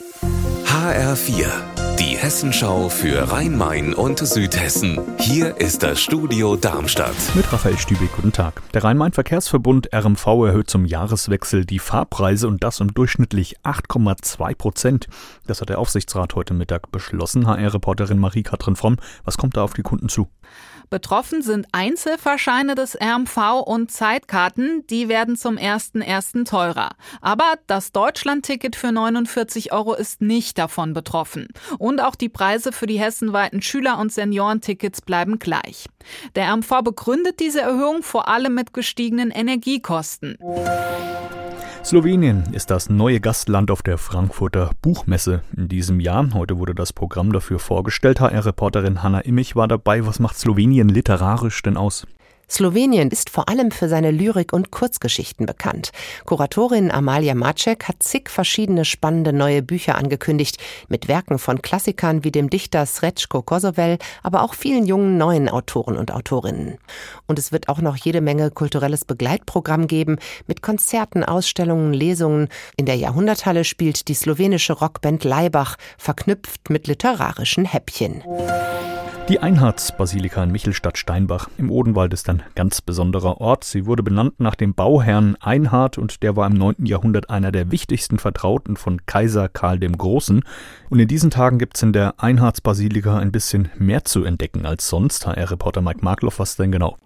HR4, die Hessenschau für Rhein-Main und Südhessen. Hier ist das Studio Darmstadt. Mit Raphael Stübeck, guten Tag. Der Rhein-Main-Verkehrsverbund RMV erhöht zum Jahreswechsel die Fahrpreise und das um durchschnittlich 8,2 Prozent. Das hat der Aufsichtsrat heute Mittag beschlossen. HR-Reporterin Marie-Katrin Fromm, was kommt da auf die Kunden zu? Betroffen sind Einzelfahrscheine des RMV und Zeitkarten, die werden zum 1.1. teurer. Aber das Deutschlandticket für 49 Euro ist nicht davon betroffen. Und auch die Preise für die hessenweiten Schüler- und Seniorentickets bleiben gleich. Der RMV begründet diese Erhöhung vor allem mit gestiegenen Energiekosten. Slowenien ist das neue Gastland auf der Frankfurter Buchmesse in diesem Jahr. Heute wurde das Programm dafür vorgestellt. HR-Reporterin Hanna Immich war dabei. Was macht Slowenien literarisch denn aus? Slowenien ist vor allem für seine Lyrik und Kurzgeschichten bekannt. Kuratorin Amalia Macek hat zig verschiedene spannende neue Bücher angekündigt, mit Werken von Klassikern wie dem Dichter Srećko Kosovel, aber auch vielen jungen neuen Autoren und Autorinnen. Und es wird auch noch jede Menge kulturelles Begleitprogramm geben, mit Konzerten, Ausstellungen, Lesungen. In der Jahrhunderthalle spielt die slowenische Rockband Leibach, verknüpft mit literarischen Häppchen. Die Einhardsbasilika in Michelstadt-Steinbach im Odenwald ist ein ganz besonderer Ort. Sie wurde benannt nach dem Bauherrn Einhard und der war im 9. Jahrhundert einer der wichtigsten Vertrauten von Kaiser Karl dem Großen. Und in diesen Tagen gibt es in der Einhardsbasilika ein bisschen mehr zu entdecken als sonst. HR-Reporter Mike Markloff, was denn genau?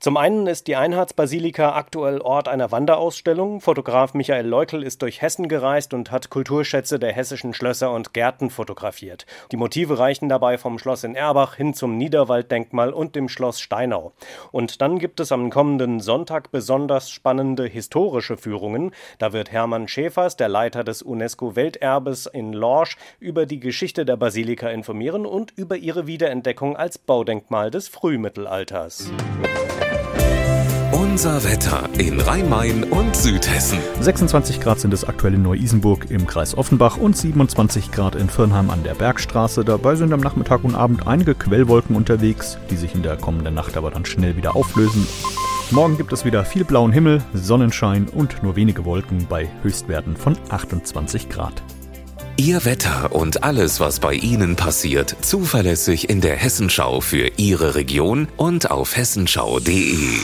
Zum einen ist die Einheitsbasilika aktuell Ort einer Wanderausstellung. Fotograf Michael Leukel ist durch Hessen gereist und hat Kulturschätze der hessischen Schlösser und Gärten fotografiert. Die Motive reichen dabei vom Schloss in Erbach hin zum Niederwalddenkmal und dem Schloss Steinau. Und dann gibt es am kommenden Sonntag besonders spannende historische Führungen. Da wird Hermann Schäfers, der Leiter des UNESCO-Welterbes in Lorsch, über die Geschichte der Basilika informieren und über ihre Wiederentdeckung als Baudenkmal des Frühmittelalters. Unser Wetter in Rhein-Main und Südhessen. 26 Grad sind es aktuell in Neu-Isenburg im Kreis Offenbach und 27 Grad in Firnheim an der Bergstraße. Dabei sind am Nachmittag und Abend einige Quellwolken unterwegs, die sich in der kommenden Nacht aber dann schnell wieder auflösen. Morgen gibt es wieder viel blauen Himmel, Sonnenschein und nur wenige Wolken bei Höchstwerten von 28 Grad. Ihr Wetter und alles, was bei Ihnen passiert, zuverlässig in der Hessenschau für Ihre Region und auf hessenschau.de.